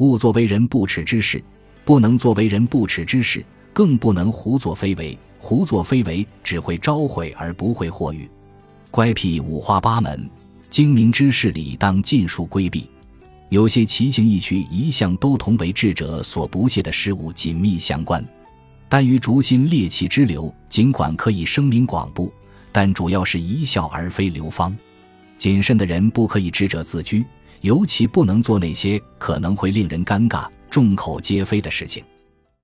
勿作为人不耻之事，不能作为人不耻之事，更不能胡作非为。胡作非为只会招悔而不会获遇。乖僻五花八门，精明之事理当尽数规避。有些奇形异趣，一向都同为智者所不屑的事物紧密相关。但于逐心猎奇之流，尽管可以声名广布，但主要是一笑而非流芳。谨慎的人不可以智者自居，尤其不能做那些可能会令人尴尬、众口皆非的事情。